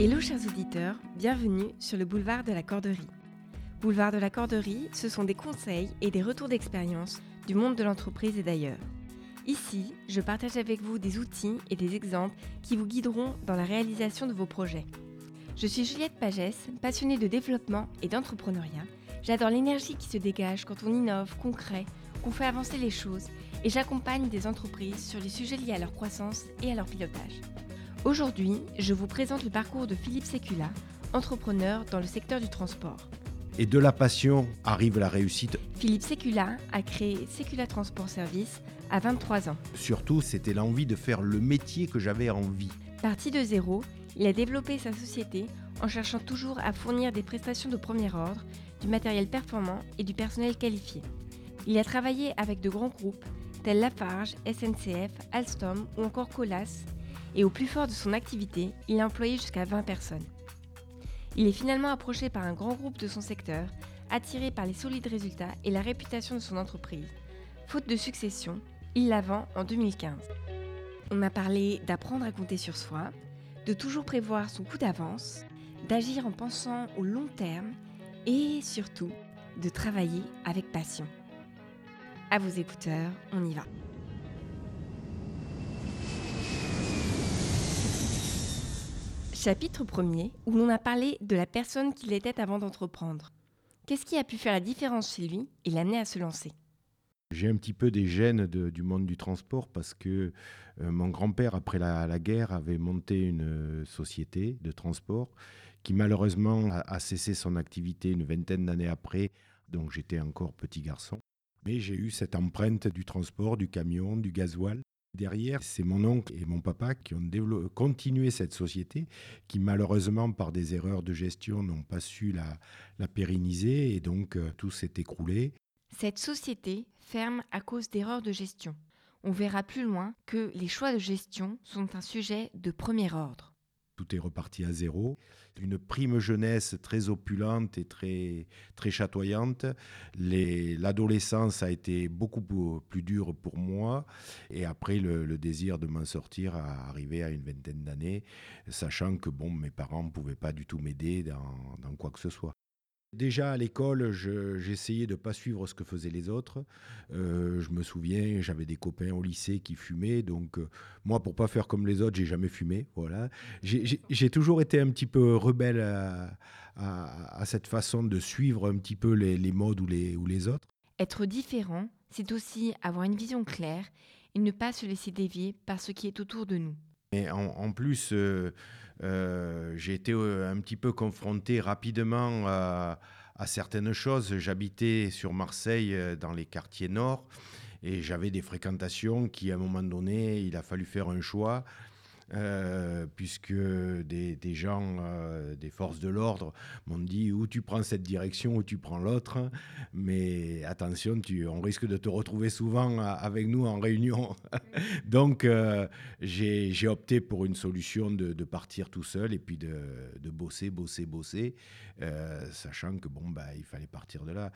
Hello chers auditeurs, bienvenue sur le boulevard de la Corderie. Boulevard de la Corderie, ce sont des conseils et des retours d'expérience du monde de l'entreprise et d'ailleurs. Ici, je partage avec vous des outils et des exemples qui vous guideront dans la réalisation de vos projets. Je suis Juliette Pagès, passionnée de développement et d'entrepreneuriat. J'adore l'énergie qui se dégage quand on innove, concret, qu'on fait avancer les choses et j'accompagne des entreprises sur les sujets liés à leur croissance et à leur pilotage. Aujourd'hui, je vous présente le parcours de Philippe Sécula, entrepreneur dans le secteur du transport. Et de la passion arrive la réussite. Philippe Sécula a créé Sécula Transport Service à 23 ans. Surtout, c'était l'envie de faire le métier que j'avais envie. Parti de zéro, il a développé sa société en cherchant toujours à fournir des prestations de premier ordre, du matériel performant et du personnel qualifié. Il a travaillé avec de grands groupes tels Lafarge, SNCF, Alstom ou encore Colas, et au plus fort de son activité, il a employé jusqu'à 20 personnes. Il est finalement approché par un grand groupe de son secteur, attiré par les solides résultats et la réputation de son entreprise. Faute de succession, il la vend en 2015. On a parlé d'apprendre à compter sur soi, de toujours prévoir son coup d'avance, d'agir en pensant au long terme et surtout de travailler avec passion. À vos écouteurs, on y va. Chapitre 1er, où l'on a parlé de la personne qu'il était avant d'entreprendre. Qu'est-ce qui a pu faire la différence chez lui et l'amener à se lancer? J'ai un petit peu des gènes du monde du transport parce que euh, mon grand-père, après la, guerre, avait monté une euh, société de transport qui malheureusement a cessé son activité une vingtaine d'années après, donc j'étais encore petit garçon. Mais j'ai eu cette empreinte du transport, du camion, du gasoil. Derrière, c'est mon oncle et mon papa qui ont continué cette société, qui malheureusement, par des erreurs de gestion, n'ont pas su la, pérenniser et donc euh, tout s'est écroulé. Cette société ferme à cause d'erreurs de gestion. On verra plus loin que les choix de gestion sont un sujet de premier ordre tout est reparti à zéro. Une prime jeunesse très opulente et très, très chatoyante. L'adolescence a été beaucoup plus dure pour moi. Et après, le, désir de m'en sortir a arrivé à une vingtaine d'années, sachant que bon, mes parents ne pouvaient pas du tout m'aider dans quoi que ce soit. Déjà à l'école, j'essayais de ne pas suivre ce que faisaient les autres. Euh, je me souviens, j'avais des copains au lycée qui fumaient, donc euh, moi, pour pas faire comme les autres, j'ai jamais fumé. Voilà. J'ai toujours été un petit peu rebelle à, cette façon de suivre un petit peu les, modes ou les, ou les autres. Être différent, c'est aussi avoir une vision claire et ne pas se laisser dévier par ce qui est autour de nous. En, plus, euh, euh, j'ai été euh, un petit peu confronté rapidement à certaines choses. J'habitais sur Marseille, dans les quartiers nord, et j'avais des fréquentations qui, à un moment donné, il a fallu faire un choix. Euh, puisque des, gens euh, des forces de l'ordre m'ont dit où tu prends cette direction ou tu prends l'autre, mais attention, tu, on risque de te retrouver souvent avec nous en réunion. Donc j'ai opté pour une solution de, partir tout seul et puis de, bosser, bosser, bosser, euh, sachant que bon, bah, il fallait partir de là.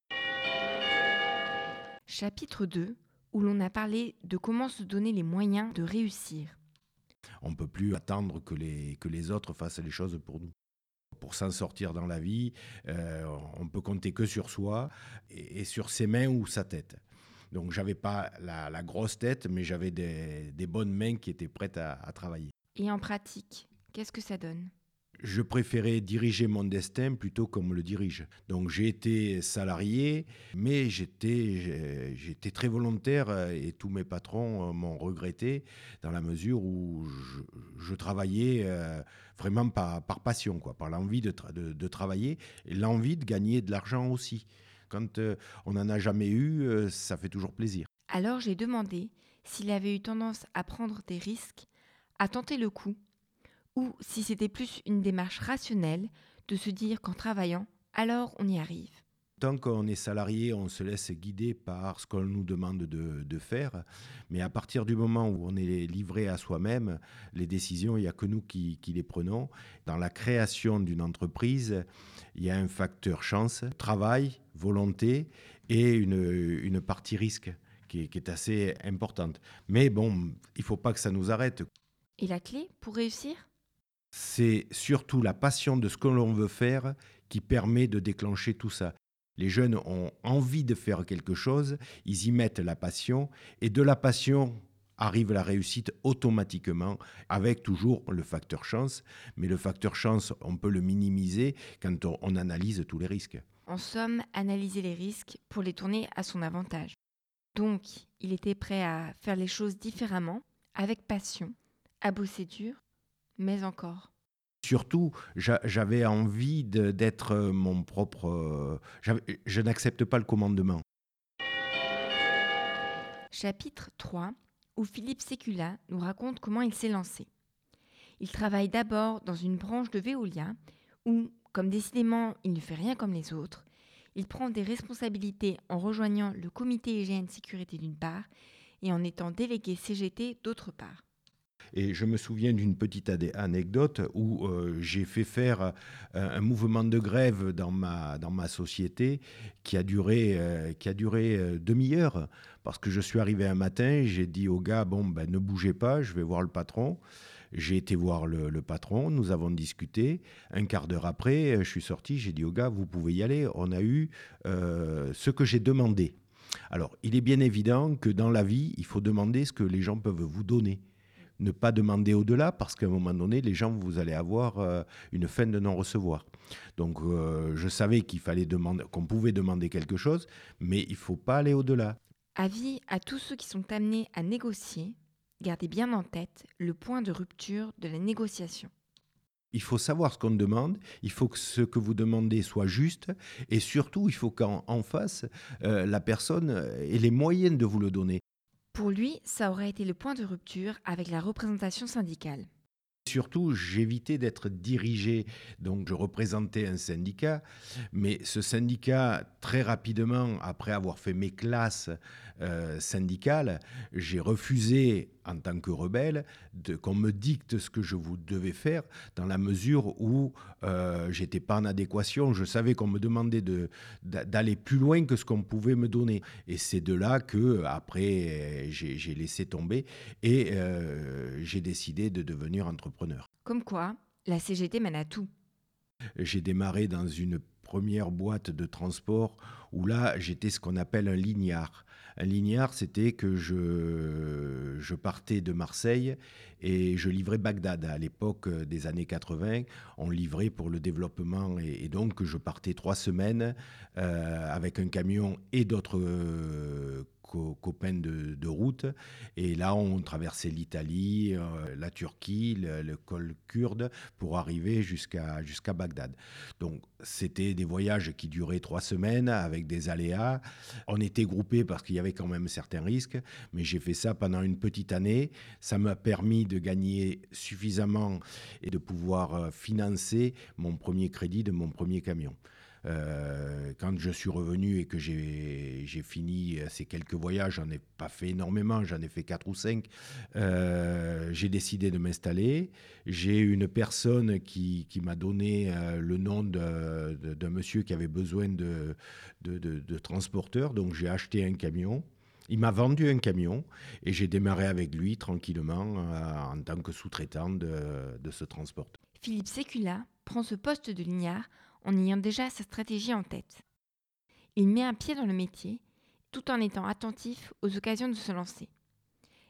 Chapitre 2, où l'on a parlé de comment se donner les moyens de réussir. On ne peut plus attendre que les, que les autres fassent les choses pour nous. Pour s'en sortir dans la vie, euh, on peut compter que sur soi et, sur ses mains ou sa tête. Donc j'avais pas la, grosse tête, mais j'avais des, bonnes mains qui étaient prêtes à travailler. Et en pratique, qu'est-ce que ça donne? Je préférais diriger mon destin plutôt qu'on me le dirige. Donc j'ai été salarié, mais j'étais, j'étais très volontaire et tous mes patrons euh, m'ont regretté dans la mesure où je, travaillais euh, vraiment par, par, passion, quoi, par l'envie de, de, travailler et l'envie de gagner de l'argent aussi. Quand euh, on n'en a jamais eu, ça fait toujours plaisir. Alors j'ai demandé s'il avait eu tendance à prendre des risques, à tenter le coup ou si c'était plus une démarche rationnelle de se dire qu'en travaillant, alors on y arrive. Tant qu'on est salarié, on se laisse guider par ce qu'on nous demande de, faire. Mais à partir du moment où on est livré à soi-même, les décisions, il n'y a que nous qui, les prenons. Dans la création d'une entreprise, il y a un facteur chance, travail, volonté et une, partie risque qui est, qui est assez importante. Mais bon, il ne faut pas que ça nous arrête. Et la clé pour réussir? C'est surtout la passion de ce que l'on veut faire qui permet de déclencher tout ça. Les jeunes ont envie de faire quelque chose, ils y mettent la passion, et de la passion arrive la réussite automatiquement, avec toujours le facteur chance. Mais le facteur chance, on peut le minimiser quand on, analyse tous les risques. En somme, analyser les risques pour les tourner à son avantage. Donc, il était prêt à faire les choses différemment, avec passion, à bosser dur, mais encore. Surtout, j'avais envie d'être mon propre... Je n'accepte pas le commandement. Chapitre 3, où Philippe Sécula nous raconte comment il s'est lancé. Il travaille d'abord dans une branche de Veolia, où, comme décidément il ne fait rien comme les autres, il prend des responsabilités en rejoignant le comité hygiène sécurité d'une part et en étant délégué CGT d'autre part. Et je me souviens d'une petite anecdote où euh, j'ai fait faire euh, un mouvement de grève dans ma, dans ma société qui a duré, euh, duré demi-heure. Parce que je suis arrivé un matin, j'ai dit au gars, bon, ben, ne bougez pas, je vais voir le patron. J'ai été voir le, patron, nous avons discuté. Un quart d'heure après, je suis sorti, j'ai dit au gars, vous pouvez y aller. On a eu ce que j'ai demandé. Alors, il est bien évident que dans la vie, il faut demander ce que les gens peuvent vous donner ne pas demander au-delà parce qu'à un moment donné, les gens, vous allez avoir euh, une fin de non-recevoir. Donc, euh, je savais qu'il fallait demander, qu'on pouvait demander quelque chose, mais il faut pas aller au-delà. Avis à tous ceux qui sont amenés à négocier, gardez bien en tête le point de rupture de la négociation. Il faut savoir ce qu'on demande, il faut que ce que vous demandez soit juste, et surtout, il faut qu'en face, euh, la personne ait les moyens de vous le donner. Pour lui, ça aurait été le point de rupture avec la représentation syndicale. Surtout, j'évitais d'être dirigé, donc je représentais un syndicat, mais ce syndicat, très rapidement, après avoir fait mes classes euh, syndicales, j'ai refusé, en tant que rebelle, qu'on me dicte ce que je vous devais faire, dans la mesure où euh, j'étais pas en adéquation. Je savais qu'on me demandait d'aller plus loin que ce qu'on pouvait me donner. Et c'est de là que, après, j'ai laissé tomber et euh, j'ai décidé de devenir entrepreneur. Comme quoi, la CGT mène à tout. J'ai démarré dans une première boîte de transport où là, j'étais ce qu'on appelle un lignard. Lignard, c'était que je, je partais de Marseille et je livrais Bagdad. À l'époque des années 80, on livrait pour le développement et, donc je partais trois semaines euh, avec un camion et d'autres euh, copains de, route. Et là, on traversait l'Italie, euh, la Turquie, le, col kurde pour arriver jusqu'à jusqu'à Bagdad. Donc, c'était des voyages qui duraient trois semaines avec des aléas. On était groupés parce qu'il y avait quand même certains risques, mais j'ai fait ça pendant une petite année. Ça m'a permis de gagner suffisamment et de pouvoir euh, financer mon premier crédit de mon premier camion. Euh, quand je suis revenu et que j'ai fini euh, ces quelques voyages, j'en ai pas fait énormément, j'en ai fait quatre ou cinq, euh, j'ai décidé de m'installer. J'ai une personne qui, m'a donné le nom d'un monsieur qui avait besoin de, transporteur, donc j'ai acheté un camion. Il m'a vendu un camion et j'ai démarré avec lui tranquillement en tant que sous-traitant de, de ce transporteur. Philippe Sécula prend ce poste de lignard en ayant déjà sa stratégie en tête. Il met un pied dans le métier tout en étant attentif aux occasions de se lancer.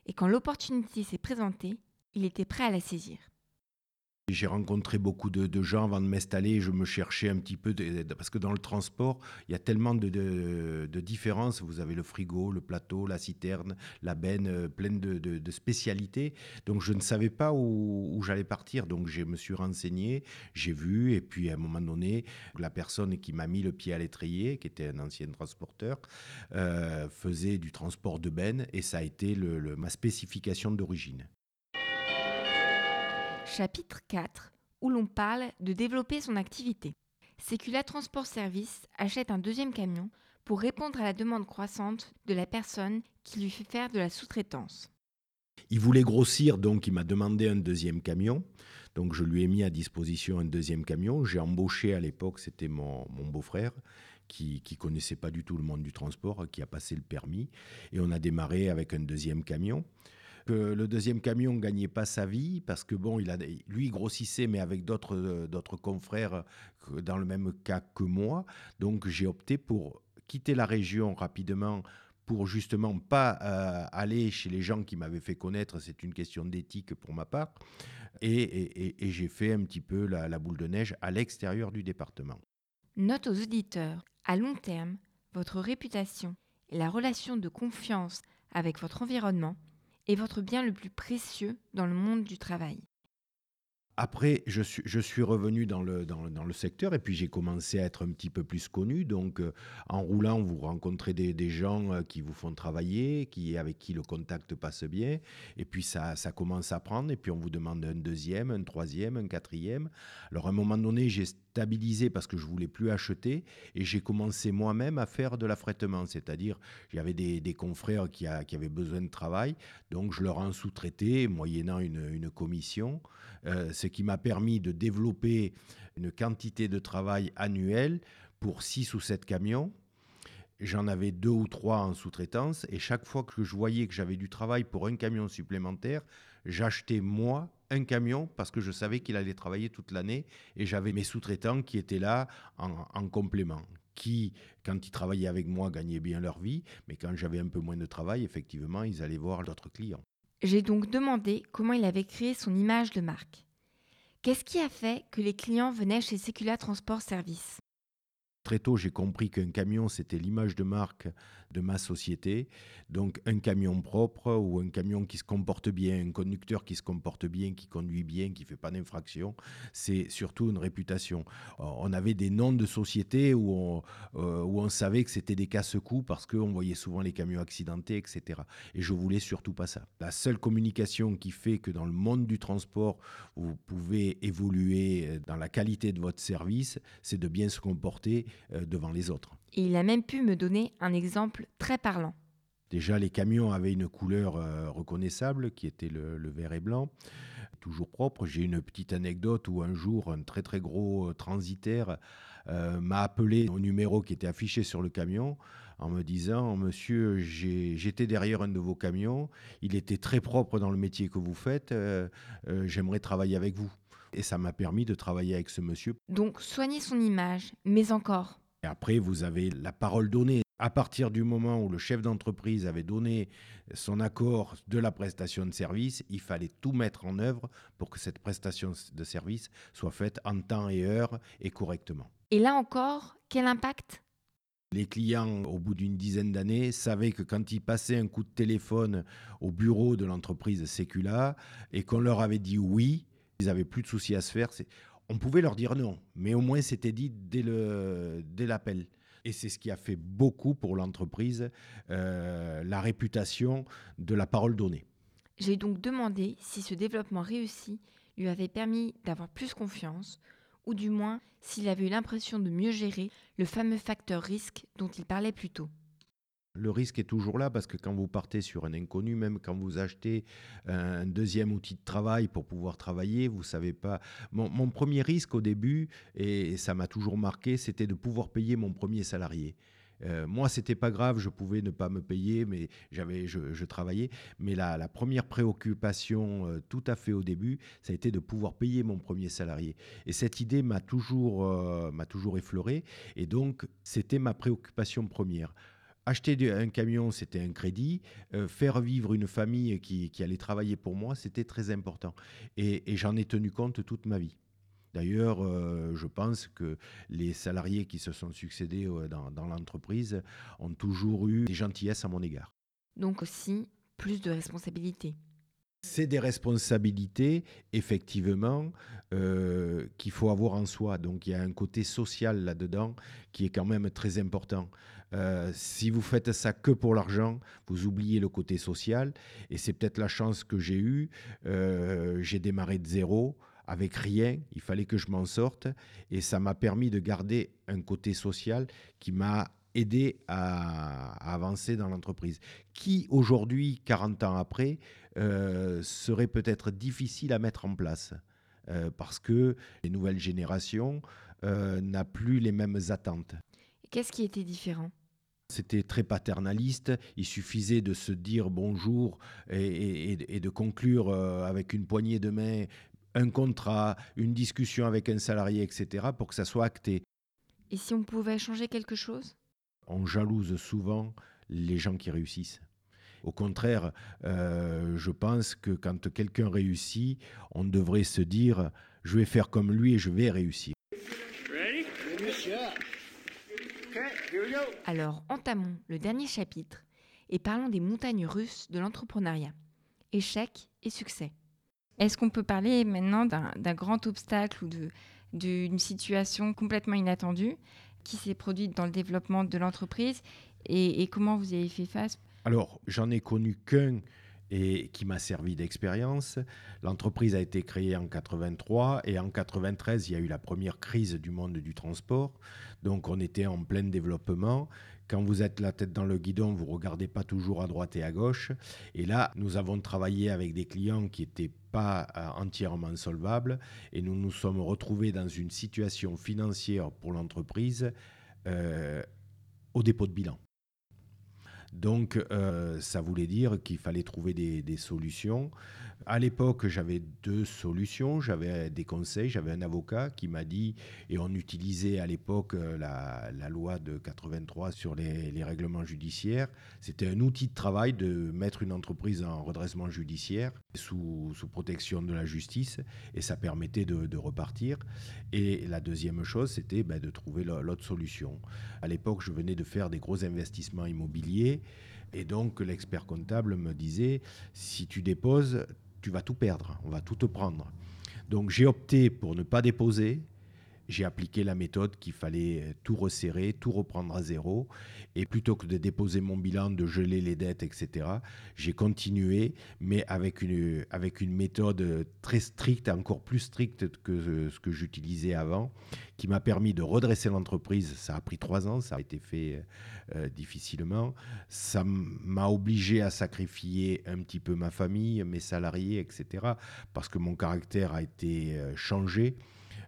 Et quand l'opportunité s'est présentée, il était prêt à la saisir. J'ai rencontré beaucoup de, gens avant de m'installer. Je me cherchais un petit peu, parce que dans le transport, il y a tellement de, différences. Vous avez le frigo, le plateau, la citerne, la benne, euh, pleine de, spécialités. Donc je ne savais pas où, j'allais partir. Donc je me suis renseigné, j'ai vu, et puis à un moment donné, la personne qui m'a mis le pied à l'étrier, qui était un ancien transporteur, euh, faisait du transport de benne, et ça a été ma spécification d'origine chapitre 4, où l'on parle de développer son activité. Secula Transport Service achète un deuxième camion pour répondre à la demande croissante de la personne qui lui fait faire de la sous-traitance. Il voulait grossir, donc il m'a demandé un deuxième camion. Donc je lui ai mis à disposition un deuxième camion. J'ai embauché à l'époque, c'était mon, beau-frère, qui ne connaissait pas du tout le monde du transport, qui a passé le permis. Et on a démarré avec un deuxième camion. Que le deuxième camion gagnait pas sa vie parce que bon, il a, lui grossissait mais avec d'autres d'autres confrères dans le même cas que moi. Donc j'ai opté pour quitter la région rapidement pour justement pas euh, aller chez les gens qui m'avaient fait connaître, c'est une question d'éthique pour ma part, et, j'ai fait un petit peu la boule de neige à l'extérieur du département. Note aux auditeurs, à long terme, votre réputation et la relation de confiance avec votre environnement est votre bien le plus précieux dans le monde du travail? Après, je suis, revenu dans le, secteur et puis j'ai commencé à être un petit peu plus connu. Donc, euh, en roulant, vous rencontrez des, des, gens euh, qui vous font travailler, qui, avec qui le contact passe bien. Et puis, ça, ça commence à prendre. Et puis, on vous demande un deuxième, un troisième, un quatrième. Alors, à un moment donné, j'ai parce que je voulais plus acheter et j'ai commencé moi-même à faire de l'affrètement. C'est-à-dire, j'avais des, des confrères qui, a, qui, avaient besoin de travail. Donc, je leur en sous-traitais, moyennant une, une commission. Euh, ce qui m'a permis de développer une quantité de travail annuelle pour 6 ou 7 camions. J'en avais deux ou trois en sous-traitance et chaque fois que je voyais que j'avais du travail pour un camion supplémentaire, j'achetais moi un camion parce que je savais qu'il allait travailler toute l'année et j'avais mes sous-traitants qui étaient là en, en, complément, qui, quand ils travaillaient avec moi, gagnaient bien leur vie, mais quand j'avais un peu moins de travail, effectivement, ils allaient voir d'autres clients. J'ai donc demandé comment il avait créé son image de marque. Qu'est-ce qui a fait que les clients venaient chez Secula Transport Service? Très tôt, j'ai compris qu'un camion, c'était l'image de marque de ma société. Donc un camion propre ou un camion qui se comporte bien, un conducteur qui se comporte bien, qui conduit bien, qui ne fait pas d'infraction, c'est surtout une réputation. On avait des noms de sociétés où on, euh, où on savait que c'était des casse-coups parce qu'on voyait souvent les camions accidentés, etc. Et je voulais surtout pas ça. La seule communication qui fait que dans le monde du transport, vous pouvez évoluer dans la qualité de votre service, c'est de bien se comporter euh, devant les autres. Et il a même pu me donner un exemple très parlant. Déjà, les camions avaient une couleur euh, reconnaissable qui était le, vert et blanc, toujours propre. J'ai une petite anecdote où un jour, un très très gros euh, transitaire euh, m'a appelé au numéro qui était affiché sur le camion en me disant Monsieur, j'étais derrière un de vos camions, il était très propre dans le métier que vous faites, j'aimerais travailler avec vous. Et ça m'a permis de travailler avec ce monsieur. Donc, soigner son image, mais encore et après, vous avez la parole donnée. À partir du moment où le chef d'entreprise avait donné son accord de la prestation de service, il fallait tout mettre en œuvre pour que cette prestation de service soit faite en temps et heure et correctement. Et là encore, quel impact? Les clients, au bout d'une dizaine d'années, savaient que quand ils passaient un coup de téléphone au bureau de l'entreprise Secula et qu'on leur avait dit oui, ils n'avaient plus de soucis à se faire. On pouvait leur dire non, mais au moins c'était dit dès l'appel. Et c'est ce qui a fait beaucoup pour l'entreprise, euh, la réputation de la parole donnée. J'ai donc demandé si ce développement réussi lui avait permis d'avoir plus confiance, ou du moins s'il avait eu l'impression de mieux gérer le fameux facteur risque dont il parlait plus tôt. Le risque est toujours là parce que quand vous partez sur un inconnu, même quand vous achetez un deuxième outil de travail pour pouvoir travailler, vous savez pas. Mon, premier risque au début, et ça m'a toujours marqué, c'était de pouvoir payer mon premier salarié. Euh, moi, c'était pas grave, je pouvais ne pas me payer, mais j'avais, je, travaillais. Mais la, la première préoccupation, euh, tout à fait au début, ça a été de pouvoir payer mon premier salarié. Et cette idée m'a toujours, euh, m'a toujours effleuré. Et donc, c'était ma préoccupation première. Acheter un camion, c'était un crédit. Euh, faire vivre une famille qui, allait travailler pour moi, c'était très important. Et, j'en ai tenu compte toute ma vie. D'ailleurs, euh, je pense que les salariés qui se sont succédés euh, dans, dans l'entreprise ont toujours eu des gentillesses à mon égard. Donc aussi, plus de responsabilités. C'est des responsabilités, effectivement, euh, qu'il faut avoir en soi. Donc il y a un côté social là-dedans qui est quand même très important. Euh, si vous faites ça que pour l'argent, vous oubliez le côté social. Et c'est peut-être la chance que j'ai eue. Euh, j'ai démarré de zéro avec rien, il fallait que je m'en sorte et ça m'a permis de garder un côté social qui m'a aider à, avancer dans l'entreprise, qui aujourd'hui, 40 ans après, euh, serait peut-être difficile à mettre en place, parce que les nouvelles générations euh, n'ont plus les mêmes attentes. Qu'est-ce qui était différent? C'était très paternaliste. Il suffisait de se dire bonjour et, de conclure euh, avec une poignée de main un contrat, une discussion avec un salarié, etc., pour que ça soit acté. Et si on pouvait changer quelque chose? On jalouse souvent les gens qui réussissent. Au contraire, euh, je pense que quand quelqu'un réussit, on devrait se dire, je vais faire comme lui et je vais réussir. Alors entamons le dernier chapitre et parlons des montagnes russes de l'entrepreneuriat. Échec et succès. Est-ce qu'on peut parler maintenant d'un grand obstacle ou d'une situation complètement inattendue qui s'est produite dans le développement de l'entreprise et, comment vous avez fait face? Alors, j'en ai connu qu'un et qui m'a servi d'expérience. L'entreprise a été créée en 83 et en 93, il y a eu la première crise du monde du transport. Donc on était en plein développement. Quand vous êtes la tête dans le guidon, vous regardez pas toujours à droite et à gauche. Et là, nous avons travaillé avec des clients qui n'étaient pas euh, entièrement solvables et nous nous sommes retrouvés dans une situation financière pour l'entreprise euh, au dépôt de bilan. Donc, euh, ça voulait dire qu'il fallait trouver des, solutions. À l'époque, j'avais deux solutions. J'avais des conseils, j'avais un avocat qui m'a dit, et on utilisait à l'époque euh, la, loi de 83 sur les, règlements judiciaires. C'était un outil de travail de mettre une entreprise en redressement judiciaire sous, protection de la justice, et ça permettait de, repartir. Et la deuxième chose, c'était ben, de trouver l'autre solution. À l'époque, je venais de faire des gros investissements immobiliers. Et donc l'expert comptable me disait, si tu déposes, tu vas tout perdre, on va tout te prendre. Donc j'ai opté pour ne pas déposer j'ai appliqué la méthode qu'il fallait euh, tout resserrer, tout reprendre à zéro. Et plutôt que de déposer mon bilan, de geler les dettes, etc., j'ai continué, mais avec une, avec une méthode très stricte, encore plus stricte que ce que j'utilisais avant, qui m'a permis de redresser l'entreprise. Ça a pris trois ans, ça a été fait euh, difficilement. Ça m'a obligé à sacrifier un petit peu ma famille, mes salariés, etc., parce que mon caractère a été euh, changé.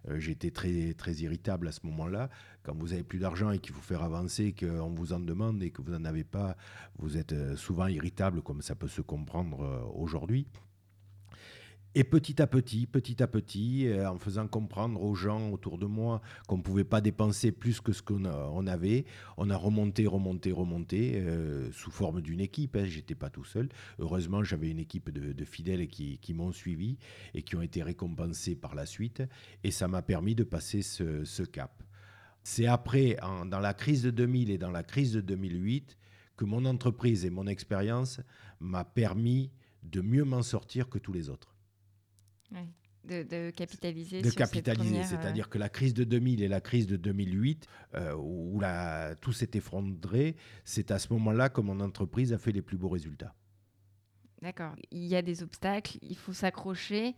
Euh, j'étais très, très irritable à ce moment-là. Quand vous avez plus d'argent et qu'il faut faire avancer, qu'on vous en demande et que vous n'en avez pas, vous êtes euh, souvent irritable, comme ça peut se comprendre euh, aujourd'hui. Et petit à petit, petit à petit, euh, en faisant comprendre aux gens autour de moi qu'on ne pouvait pas dépenser plus que ce qu'on on avait, on a remonté, remonté, remonté, euh, sous forme d'une équipe. Hein, J'étais pas tout seul. Heureusement, j'avais une équipe de, fidèles qui, m'ont suivi et qui ont été récompensés par la suite. Et ça m'a permis de passer ce, cap. C'est après, dans la crise de 2000 et dans la crise de 2008, que mon entreprise et mon expérience m'a permis de mieux m'en sortir que tous les autres. De, capitaliser. De capitaliser, c'est-à-dire euh, que la crise de 2000 et la crise de 2008, euh, où la, tout s'est effondré, c'est à ce moment-là que mon entreprise a fait les plus beaux résultats. D'accord. Il y a des obstacles, il faut s'accrocher,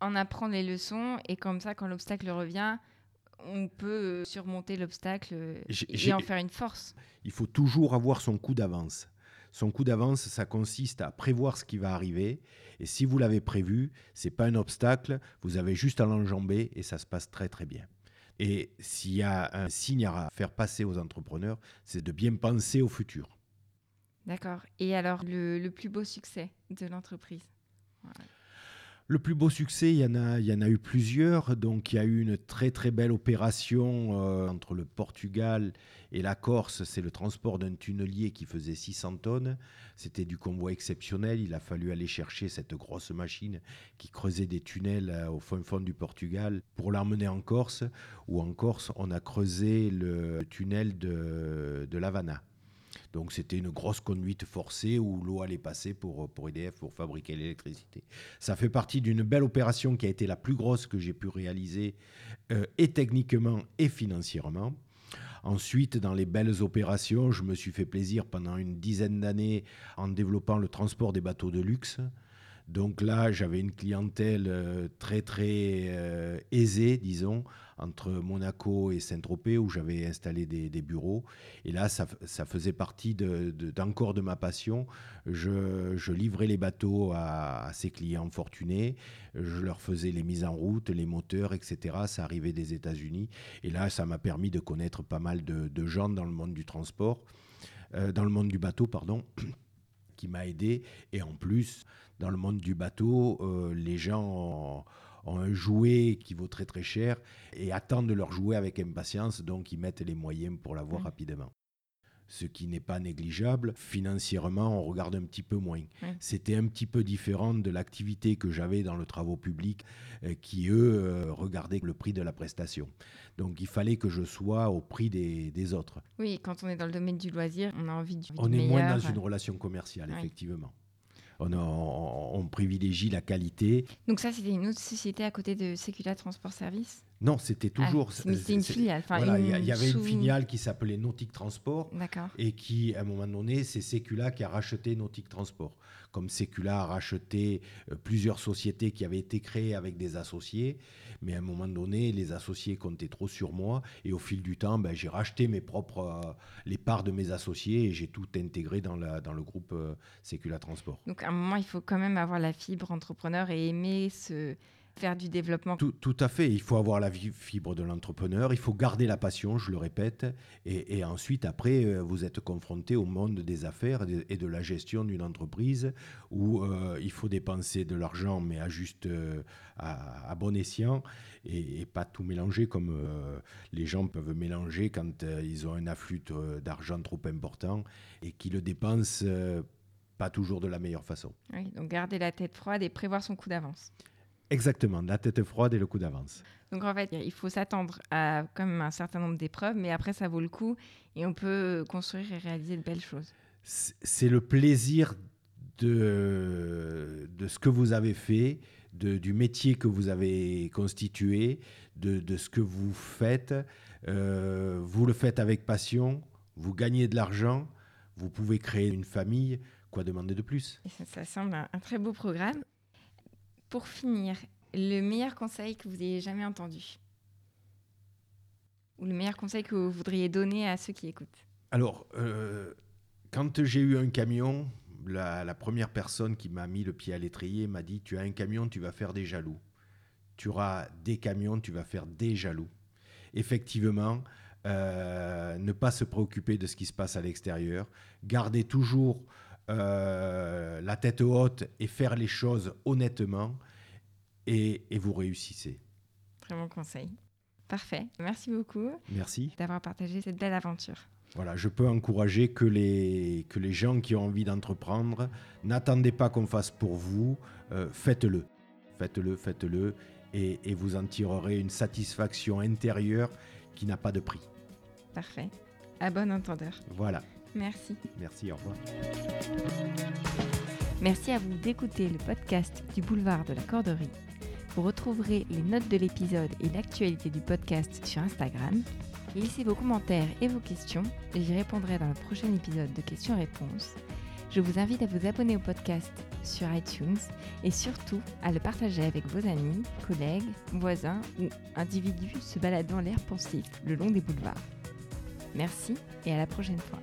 en apprendre les leçons, et comme ça, quand l'obstacle revient, on peut euh, surmonter l'obstacle et en faire une force. Il faut toujours avoir son coup d'avance. Son coup d'avance, ça consiste à prévoir ce qui va arriver. Et si vous l'avez prévu, c'est pas un obstacle, vous avez juste à l'enjamber et ça se passe très très bien. Et s'il y a un signe à faire passer aux entrepreneurs, c'est de bien penser au futur. D'accord. Et alors, le, plus beau succès de l'entreprise? Le plus beau succès, il y, en a, eu plusieurs. Donc, il y a eu une très très belle opération euh, entre le Portugal et la Corse. C'est le transport d'un tunnelier qui faisait 600 tonnes. C'était du convoi exceptionnel. Il a fallu aller chercher cette grosse machine qui creusait des tunnels euh, au fond fond du Portugal pour l'emmener en Corse. Ou en Corse, on a creusé le tunnel de, de l'Havana. Donc c'était une grosse conduite forcée où l'eau allait passer pour, pour EDF pour fabriquer l'électricité. Ça fait partie d'une belle opération qui a été la plus grosse que j'ai pu réaliser euh, et techniquement et financièrement. Ensuite, dans les belles opérations, je me suis fait plaisir pendant une dizaine d'années en développant le transport des bateaux de luxe. Donc là, j'avais une clientèle euh, très très euh, aisée, disons, entre Monaco et Saint-Tropez, où j'avais installé des, bureaux. Et là, ça, faisait partie d'encore de, ma passion. Je, livrais les bateaux à, ces clients fortunés. Je leur faisais les mises en route, les moteurs, etc. Ça arrivait des États-Unis. Et là, ça m'a permis de connaître pas mal de, gens dans le monde du transport. euh, dans le monde du bateau, pardon, qui m'a aidé. Et en plus, dans le monde du bateau, euh, les gens ont, ont un jouet qui vaut très très cher et attendent leur jouet avec impatience, donc ils mettent les moyens pour l'avoir Ouais. rapidement. Ce qui n'est pas négligeable. Financièrement, on regarde un petit peu moins. C'était un petit peu différent de l'activité que j'avais dans le travaux public, euh, qui eux euh, regardaient le prix de la prestation. Donc il fallait que je sois au prix des, des autres. Oui, quand on est dans le domaine du loisir, on a envie du, On du est moins dans une relation commerciale, Ouais. effectivement. On, on- on privilégie la qualité. Donc ça, c'était une autre société à côté de Secula Transport Service? Non, c'était toujours. Ah, mais c'était une filiale. Enfin, Voilà, il y, il y avait une filiale qui s'appelait Nautique Transport D'accord. et qui, à un moment donné, c'est Secula qui a racheté Nautique Transport. Comme Secula a racheté euh, plusieurs sociétés qui avaient été créées avec des associés, mais à un moment donné, les associés comptaient trop sur moi et au fil du temps, ben, j'ai racheté mes propres, euh, les parts de mes associés et j'ai tout intégré dans, la, dans le groupe euh, Secula Transport. Donc à un moment, il faut quand même avoir la fibre entrepreneur et aimer se faire du développement. Tout, tout à fait. Il faut avoir la fibre de l'entrepreneur. Il faut garder la passion, je le répète. Et, et ensuite, après, euh, vous êtes confronté au monde des affaires et de, la gestion d'une entreprise où euh, il faut dépenser de l'argent, mais à juste euh, à, à bon escient et, et pas tout mélanger comme euh, les gens peuvent mélanger quand ils ont un afflux d'argent trop important et qui le dépensent pas toujours de la meilleure façon. Oui, donc garder la tête froide et prévoir son coup d'avance. Exactement, la tête froide et le coup d'avance. Donc en fait, il faut s'attendre à même un certain nombre d'épreuves, mais après ça vaut le coup et on peut construire et réaliser de belles choses. c'est le plaisir de, de ce que vous avez fait, de- du métier que vous avez constitué, de, de ce que vous faites. Euh, vous le faites avec passion, vous gagnez de l'argent, vous pouvez créer une famille. Quoi demander de plus? Ça, ça semble un, un très beau programme. Pour finir, le meilleur conseil que vous ayez jamais entendu Ou le meilleur conseil que vous voudriez donner à ceux qui écoutent? Alors, euh, quand j'ai eu un camion, la, première personne qui m'a mis le pied à l'étrier m'a dit Tu as un camion, tu vas faire des jaloux. Tu auras des camions, tu vas faire des jaloux. Effectivement, euh, ne pas se préoccuper de ce qui se passe à l'extérieur, garder toujours euh, la tête haute et faire les choses honnêtement, et, et vous réussissez. Très bon conseil. Parfait. Merci beaucoup Merci. d'avoir partagé cette belle aventure. Voilà, je peux encourager que les, que les gens qui ont envie d'entreprendre, n'attendez pas qu'on fasse pour vous, euh, faites-le. Faites-le, faites-le, et, et vous en tirerez une satisfaction intérieure qui n'a pas de prix. Parfait. À bon entendeur. Voilà, Merci. merci, au revoir. Merci à vous d'écouter le podcast du boulevard de la Corderie. Vous retrouverez les notes de l'épisode et l'actualité du podcast sur Instagram. Laissez vos commentaires et vos questions et j'y répondrai dans le prochain épisode de questions-réponses. Je vous invite à vous abonner au podcast sur iTunes et surtout à le partager avec vos amis, collègues, voisins ou individus se baladant l'air pensif le long des boulevards. Merci et à la prochaine fois.